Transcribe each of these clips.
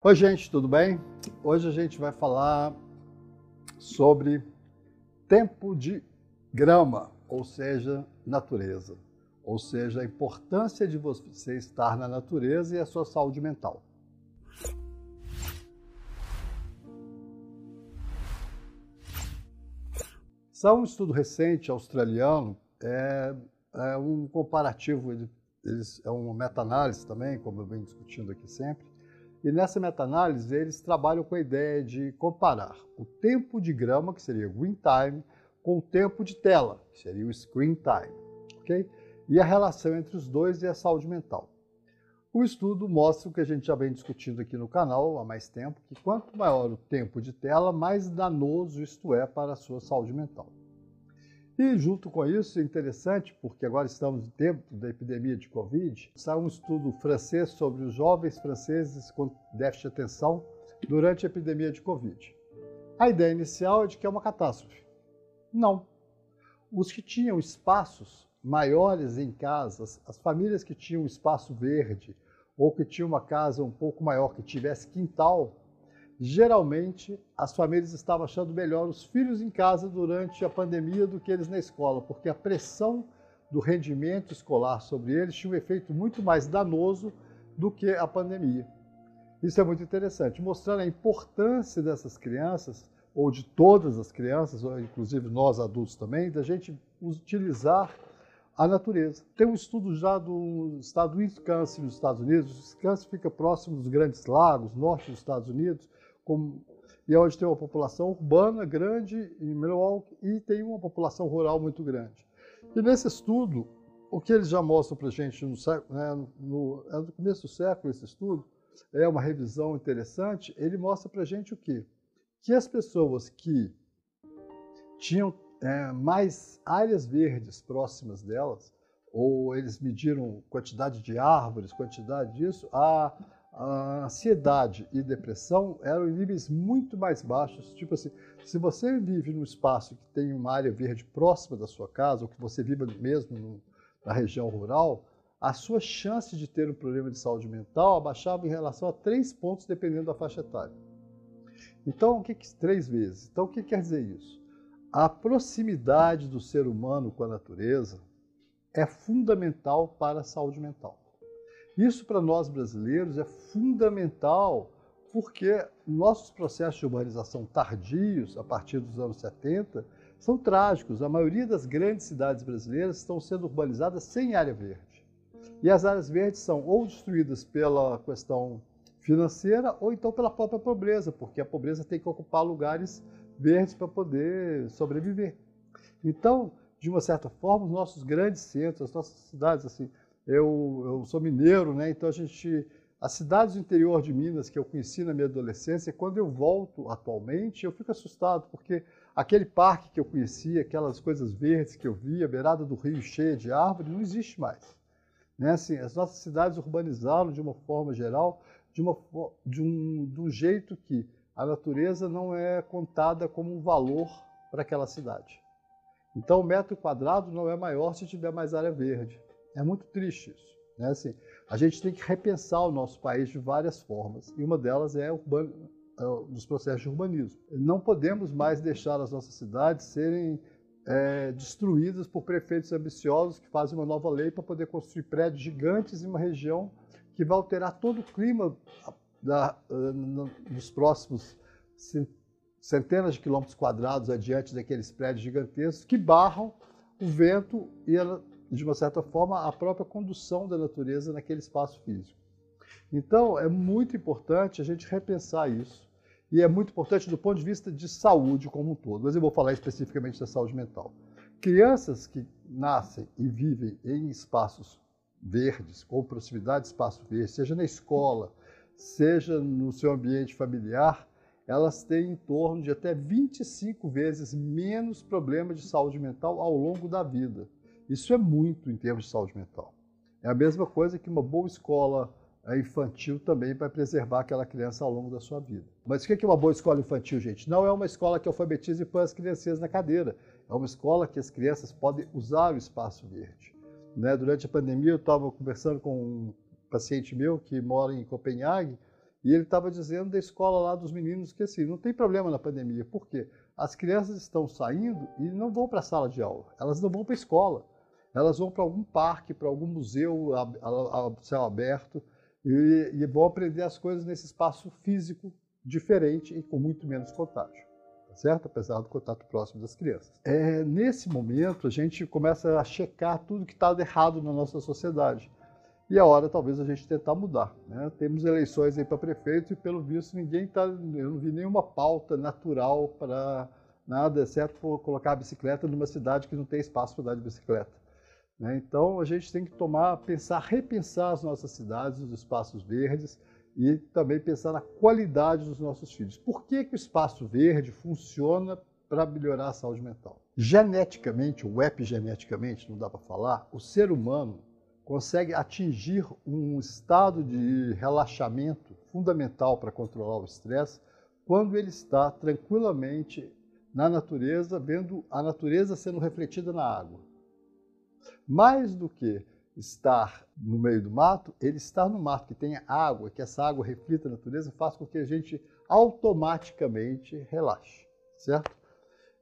Oi, gente, tudo bem? Hoje a gente vai falar sobre tempo de grama, ou seja, natureza, ou seja, a importância de você estar na natureza e a sua saúde mental. Só um estudo recente australiano, é, é um comparativo, eles, é uma meta-análise também, como eu venho discutindo aqui sempre, e nessa meta-análise, eles trabalham com a ideia de comparar o tempo de grama, que seria o green time, com o tempo de tela, que seria o screen time, ok? E a relação entre os dois e a saúde mental. O estudo mostra o que a gente já vem discutindo aqui no canal há mais tempo, que quanto maior o tempo de tela, mais danoso isto é para a sua saúde mental. E junto com isso, é interessante, porque agora estamos no tempo da epidemia de Covid, saiu um estudo francês sobre os jovens franceses com déficit de atenção durante a epidemia de Covid. A ideia inicial é de que é uma catástrofe. Não. Os que tinham espaços maiores em casas, as famílias que tinham espaço verde, ou que tinham uma casa um pouco maior, que tivesse quintal, geralmente as famílias estavam achando melhor os filhos em casa durante a pandemia do que eles na escola, porque a pressão do rendimento escolar sobre eles tinha um efeito muito mais danoso do que a pandemia. Isso é muito interessante, mostrando a importância dessas crianças, ou de todas as crianças, ou inclusive nós adultos também, da gente utilizar a natureza. Tem um estudo já do estado do Wisconsin, nos Estados Unidos. O Wisconsin fica próximo dos grandes lagos, norte dos Estados Unidos, como, e onde tem uma população urbana grande em Milwaukee e tem uma população rural muito grande. E nesse estudo, o que eles já mostram para a gente no, né, no, é no começo do século, esse estudo, é uma revisão interessante, ele mostra para a gente o quê? Que as pessoas que tinham é, mais áreas verdes próximas delas, ou eles mediram quantidade de árvores, quantidade disso, a a ansiedade e depressão eram em níveis muito mais baixos. Tipo assim, se você vive num espaço que tem uma área verde próxima da sua casa, ou que você vive mesmo no, na região rural, a sua chance de ter um problema de saúde mental abaixava em relação a três pontos, dependendo da faixa etária. Então, o que, que três vezes? Então, o que quer dizer isso? A proximidade do ser humano com a natureza é fundamental para a saúde mental. Isso para nós brasileiros é fundamental porque nossos processos de urbanização tardios, a partir dos anos 70, são trágicos. A maioria das grandes cidades brasileiras estão sendo urbanizadas sem área verde. E as áreas verdes são ou destruídas pela questão financeira ou então pela própria pobreza, porque a pobreza tem que ocupar lugares verdes para poder sobreviver. Então, de uma certa forma, os nossos grandes centros, as nossas cidades, assim, eu, eu sou mineiro, né? Então a gente, as cidades do interior de Minas que eu conheci na minha adolescência, quando eu volto atualmente, eu fico assustado porque aquele parque que eu conhecia, aquelas coisas verdes que eu via, a beirada do rio cheia de árvores, não existe mais. Né? Assim, as nossas cidades urbanizaram de uma forma geral, de, uma, de, um, de um jeito que a natureza não é contada como um valor para aquela cidade. Então, o metro quadrado não é maior se tiver mais área verde. É muito triste isso. Né? Assim, a gente tem que repensar o nosso país de várias formas, e uma delas é urbano, é, os processos de urbanismo. Não podemos mais deixar as nossas cidades serem é, destruídas por prefeitos ambiciosos que fazem uma nova lei para poder construir prédios gigantes em uma região que vai alterar todo o clima da, nos próximos centenas de quilômetros quadrados adiante daqueles prédios gigantescos que barram o vento e a de uma certa forma, a própria condução da natureza naquele espaço físico. Então, é muito importante a gente repensar isso. E é muito importante do ponto de vista de saúde como um todo. Mas eu vou falar especificamente da saúde mental. Crianças que nascem e vivem em espaços verdes, com proximidade de espaço verde, seja na escola, seja no seu ambiente familiar, elas têm em torno de até 25 vezes menos problemas de saúde mental ao longo da vida. Isso é muito em termos de saúde mental. É a mesma coisa que uma boa escola eh, infantil também vai preservar aquela criança ao longo da sua vida. Mas o que é uma boa escola infantil, gente? Não é uma escola que alfabetize e põe as crianças na cadeira. É uma escola que as crianças podem usar o espaço verde. Né? Durante a pandemia, eu estava conversando com um paciente meu que mora em Copenhague E ele estava dizendo da escola lá dos meninos que assim, não tem problema na pandemia. Por quê? As crianças estão saindo e não vão para a sala de aula. Elas não vão para a escola. Elas vão para algum parque, para algum museu a, a, a céu aberto e, e vão aprender as coisas nesse espaço físico diferente e com muito menos contágio. Tá certo? Apesar do contato próximo das crianças. É, nesse momento, a gente começa a checar tudo que está errado na nossa sociedade e a hora talvez a gente tentar mudar. Né? Temos eleições aí para prefeito e pelo visto ninguém está, eu não vi nenhuma pauta natural para nada, exceto por colocar a bicicleta numa cidade que não tem espaço para andar de bicicleta. Né? Então a gente tem que tomar, pensar, repensar as nossas cidades, os espaços verdes e também pensar na qualidade dos nossos filhos. Por que, que o espaço verde funciona para melhorar a saúde mental? Geneticamente, ou epigeneticamente, não dá para falar, o ser humano consegue atingir um estado de relaxamento fundamental para controlar o estresse quando ele está tranquilamente na natureza, vendo a natureza sendo refletida na água. Mais do que estar no meio do mato, ele estar no mato que tenha água, que essa água reflita a natureza, faz com que a gente automaticamente relaxe, certo?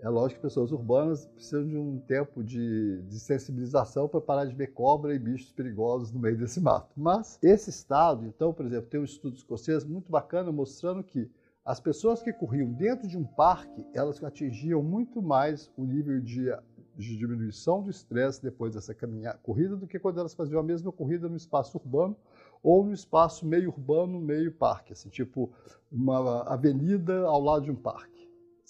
É lógico que pessoas urbanas precisam de um tempo de, de sensibilização para parar de ver cobra e bichos perigosos no meio desse mato. Mas esse estado, então, por exemplo, tem um estudo escocês muito bacana mostrando que as pessoas que corriam dentro de um parque, elas atingiam muito mais o nível de, de diminuição do estresse depois dessa caminhada, corrida do que quando elas faziam a mesma corrida no espaço urbano ou no espaço meio urbano, meio parque, assim, tipo uma avenida ao lado de um parque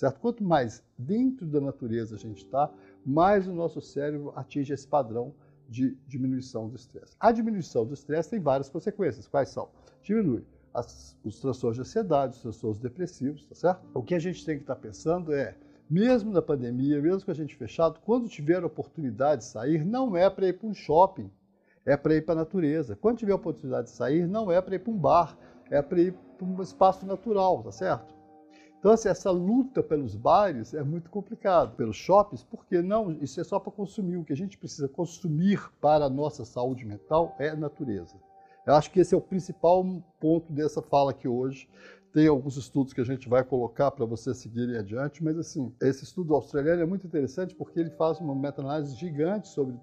certo? Quanto mais dentro da natureza a gente está, mais o nosso cérebro atinge esse padrão de diminuição do estresse. A diminuição do estresse tem várias consequências. Quais são? Diminui as, os transtornos de ansiedade, os transtornos depressivos, tá certo? O que a gente tem que estar tá pensando é, mesmo na pandemia, mesmo com a gente fechado, quando tiver oportunidade de sair, não é para ir para um shopping, é para ir para a natureza. Quando tiver oportunidade de sair, não é para ir para um bar, é para ir para um espaço natural, tá certo? Então, assim, essa luta pelos bares é muito complicado. Pelos shoppings, porque não, isso é só para consumir. O que a gente precisa consumir para a nossa saúde mental é a natureza. Eu acho que esse é o principal ponto dessa fala aqui hoje. Tem alguns estudos que a gente vai colocar para vocês seguirem adiante, mas assim, esse estudo australiano é muito interessante porque ele faz uma meta-análise gigante sobre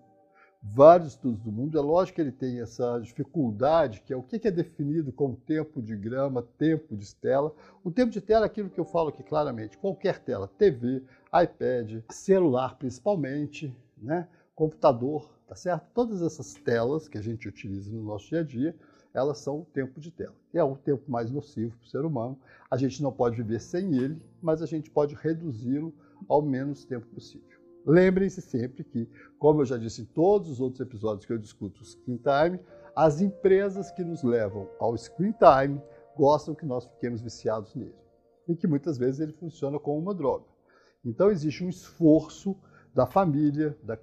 vários estudos do mundo. É lógico que ele tem essa dificuldade, que é o que é definido como tempo de grama, tempo de tela. O tempo de tela é aquilo que eu falo aqui claramente, qualquer tela, TV, iPad, celular principalmente, né? computador, tá certo? Todas essas telas que a gente utiliza no nosso dia a dia, elas são o tempo de tela. É o tempo mais nocivo para o ser humano. A gente não pode viver sem ele, mas a gente pode reduzi-lo ao menos tempo possível. Lembrem-se sempre que, como eu já disse em todos os outros episódios que eu discuto o screen time, as empresas que nos levam ao screen time gostam que nós fiquemos viciados nele. E que muitas vezes ele funciona como uma droga. Então existe um esforço da família, da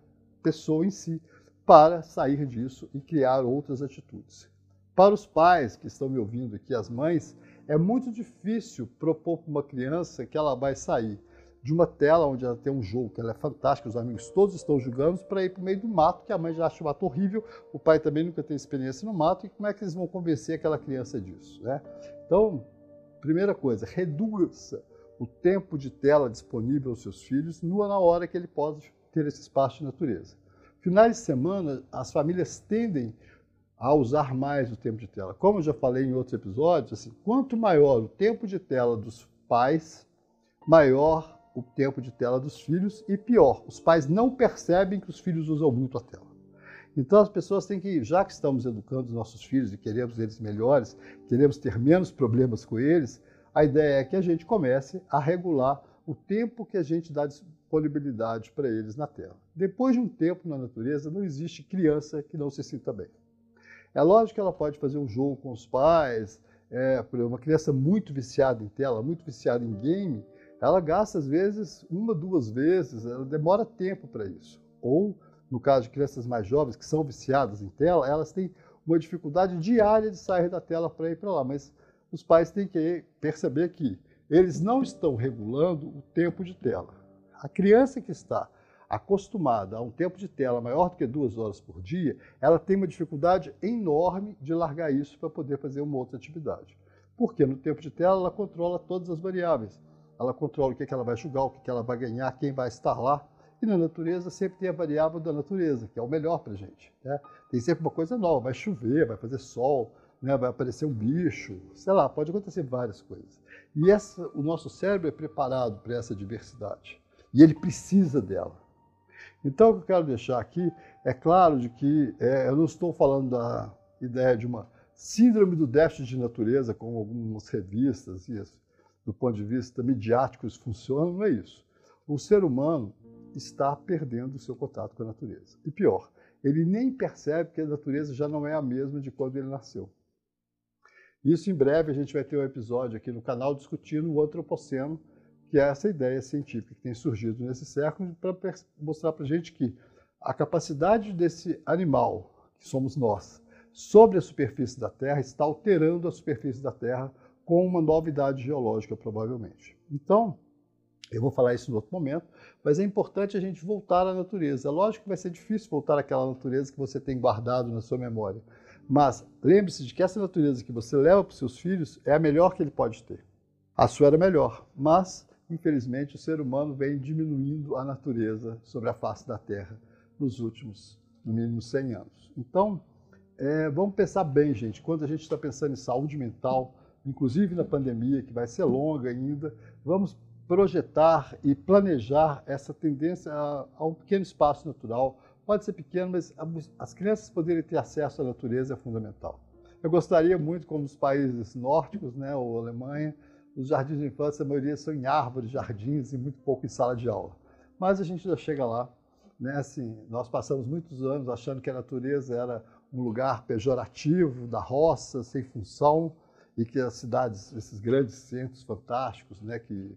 pessoa em si, para sair disso e criar outras atitudes. Para os pais que estão me ouvindo aqui, as mães, é muito difícil propor para uma criança que ela vai sair de uma tela onde ela tem um jogo que ela é fantástica, os amigos todos estão jogando, para ir para o meio do mato, que a mãe já acha o mato horrível, o pai também nunca tem experiência no mato, e como é que eles vão convencer aquela criança disso? Né? Então, primeira coisa, reduza o tempo de tela disponível aos seus filhos na hora que ele pode ter esse espaço de natureza. Finais de semana, as famílias tendem a usar mais o tempo de tela. Como eu já falei em outros episódios, assim, quanto maior o tempo de tela dos pais, maior o tempo de tela dos filhos e pior, os pais não percebem que os filhos usam muito a tela. Então as pessoas têm que, já que estamos educando os nossos filhos e queremos eles melhores, queremos ter menos problemas com eles, a ideia é que a gente comece a regular o tempo que a gente dá disponibilidade para eles na tela. Depois de um tempo na natureza, não existe criança que não se sinta bem. É lógico que ela pode fazer um jogo com os pais, é, uma criança muito viciada em tela, muito viciada em game, ela gasta às vezes uma, duas vezes, ela demora tempo para isso. Ou, no caso de crianças mais jovens que são viciadas em tela, elas têm uma dificuldade diária de sair da tela para ir para lá. Mas os pais têm que perceber que eles não estão regulando o tempo de tela. A criança que está acostumada a um tempo de tela maior do que duas horas por dia, ela tem uma dificuldade enorme de largar isso para poder fazer uma outra atividade. Porque no tempo de tela ela controla todas as variáveis. Ela controla o que, que ela vai julgar, o que, que ela vai ganhar, quem vai estar lá. E na natureza sempre tem a variável da natureza, que é o melhor para a gente. Né? Tem sempre uma coisa nova, vai chover, vai fazer sol, né? vai aparecer um bicho, sei lá, pode acontecer várias coisas. E essa, o nosso cérebro é preparado para essa diversidade. E ele precisa dela. Então, o que eu quero deixar aqui é claro de que é, eu não estou falando da ideia de uma síndrome do déficit de natureza, como algumas revistas, isso, do ponto de vista midiático, isso funciona, não é isso. O ser humano está perdendo o seu contato com a natureza. E pior, ele nem percebe que a natureza já não é a mesma de quando ele nasceu. Isso em breve a gente vai ter um episódio aqui no canal discutindo o antropoceno, que é essa ideia científica que tem surgido nesse século para mostrar para a gente que a capacidade desse animal, que somos nós, sobre a superfície da Terra, está alterando a superfície da Terra com uma novidade geológica, provavelmente. Então, eu vou falar isso em outro momento, mas é importante a gente voltar à natureza. Lógico que vai ser difícil voltar àquela natureza que você tem guardado na sua memória, mas lembre-se de que essa natureza que você leva para os seus filhos é a melhor que ele pode ter. A sua era melhor, mas, infelizmente, o ser humano vem diminuindo a natureza sobre a face da Terra nos últimos, no mínimo, 100 anos. Então, é, vamos pensar bem, gente, quando a gente está pensando em saúde mental, inclusive na pandemia, que vai ser longa ainda, vamos projetar e planejar essa tendência a, a um pequeno espaço natural. Pode ser pequeno, mas as crianças poderem ter acesso à natureza é fundamental. Eu gostaria muito, como os países nórdicos, né, ou Alemanha, os jardins de infância, a maioria são em árvores, jardins e muito pouco em sala de aula. Mas a gente já chega lá. Né? Assim, nós passamos muitos anos achando que a natureza era um lugar pejorativo, da roça, sem função, e que as cidades, esses grandes centros fantásticos, né, que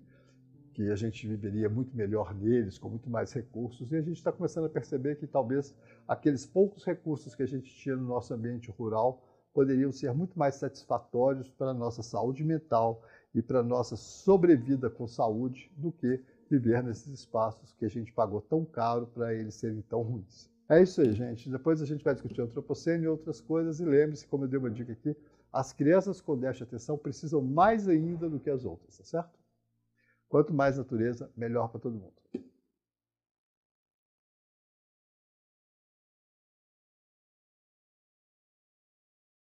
que a gente viveria muito melhor neles, com muito mais recursos, e a gente está começando a perceber que talvez aqueles poucos recursos que a gente tinha no nosso ambiente rural poderiam ser muito mais satisfatórios para a nossa saúde mental e para nossa sobrevida com saúde do que viver nesses espaços que a gente pagou tão caro para eles serem tão ruins. É isso aí, gente. Depois a gente vai discutir antropoceno e outras coisas. E lembre-se, como eu dei uma dica aqui, as crianças com déficit de atenção precisam mais ainda do que as outras, tá certo? Quanto mais natureza, melhor para todo mundo.